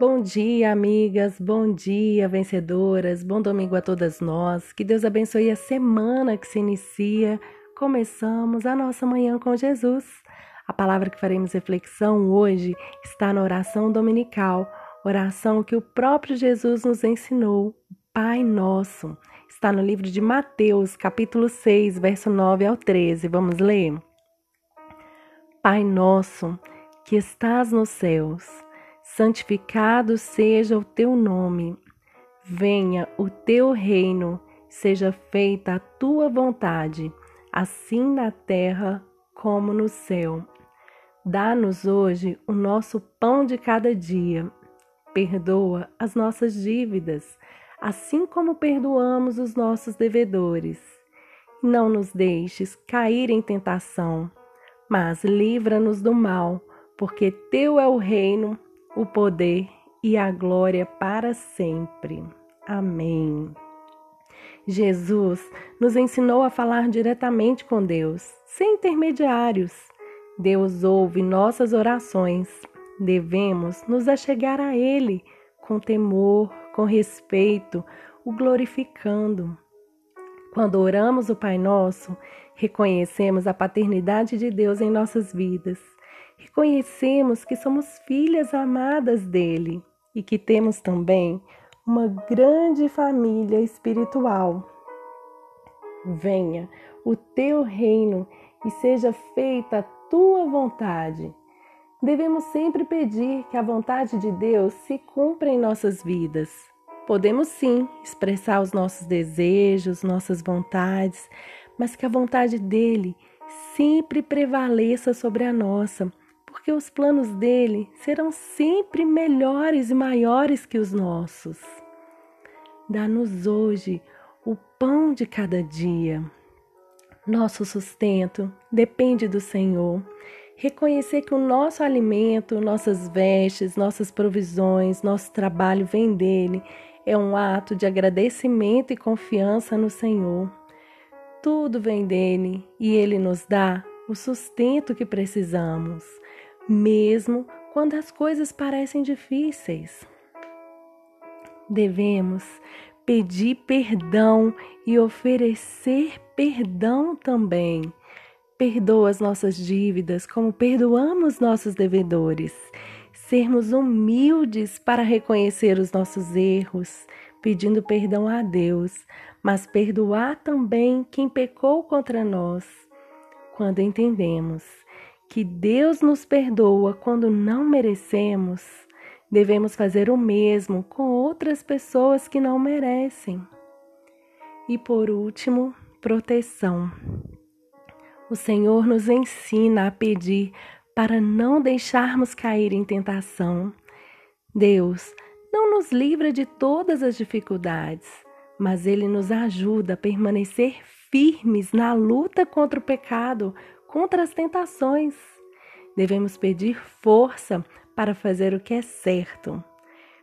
Bom dia, amigas, bom dia, vencedoras, bom domingo a todas nós. Que Deus abençoe a semana que se inicia. Começamos a nossa manhã com Jesus. A palavra que faremos reflexão hoje está na oração dominical, oração que o próprio Jesus nos ensinou, Pai Nosso. Está no livro de Mateus, capítulo 6, verso 9 ao 13. Vamos ler? Pai Nosso, que estás nos céus, santificado seja o teu nome. Venha o teu reino, seja feita a tua vontade, assim na terra como no céu. Dá-nos hoje o nosso pão de cada dia. Perdoa as nossas dívidas, assim como perdoamos os nossos devedores. Não nos deixes cair em tentação, mas livra-nos do mal porque teu é o reino, o poder e a glória para sempre. Amém. Jesus nos ensinou a falar diretamente com Deus, sem intermediários. Deus ouve nossas orações. Devemos nos achegar a Ele com temor, com respeito, o glorificando. Quando oramos o Pai Nosso, reconhecemos a paternidade de Deus em nossas vidas reconhecemos que somos filhas amadas dele e que temos também uma grande família espiritual. Venha o teu reino e seja feita a tua vontade. Devemos sempre pedir que a vontade de Deus se cumpra em nossas vidas. Podemos sim expressar os nossos desejos, nossas vontades, mas que a vontade dele sempre prevaleça sobre a nossa porque os planos dele serão sempre melhores e maiores que os nossos. Dá-nos hoje o pão de cada dia. Nosso sustento depende do Senhor. Reconhecer que o nosso alimento, nossas vestes, nossas provisões, nosso trabalho vem dele é um ato de agradecimento e confiança no Senhor. Tudo vem dele e ele nos dá o sustento que precisamos mesmo quando as coisas parecem difíceis. Devemos pedir perdão e oferecer perdão também. Perdoa as nossas dívidas como perdoamos nossos devedores. Sermos humildes para reconhecer os nossos erros, pedindo perdão a Deus, mas perdoar também quem pecou contra nós. Quando entendemos que Deus nos perdoa quando não merecemos, devemos fazer o mesmo com outras pessoas que não merecem. E por último, proteção. O Senhor nos ensina a pedir para não deixarmos cair em tentação. Deus não nos livra de todas as dificuldades, mas Ele nos ajuda a permanecer firmes na luta contra o pecado, contra as tentações. Devemos pedir força para fazer o que é certo.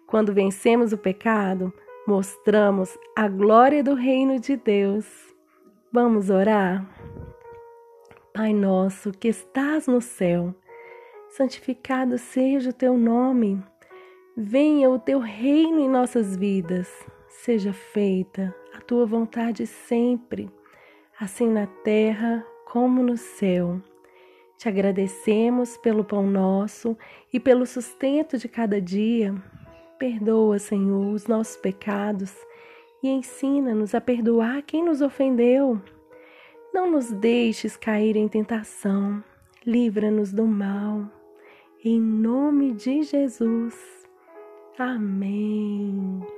Quando vencemos o pecado, mostramos a glória do reino de Deus. Vamos orar? Pai nosso que estás no céu, santificado seja o teu nome. Venha o teu reino em nossas vidas. Seja feita a tua vontade sempre, assim na terra como no céu. Te agradecemos pelo pão nosso e pelo sustento de cada dia. Perdoa, Senhor, os nossos pecados e ensina-nos a perdoar quem nos ofendeu. Não nos deixes cair em tentação, livra-nos do mal. Em nome de Jesus. Amém.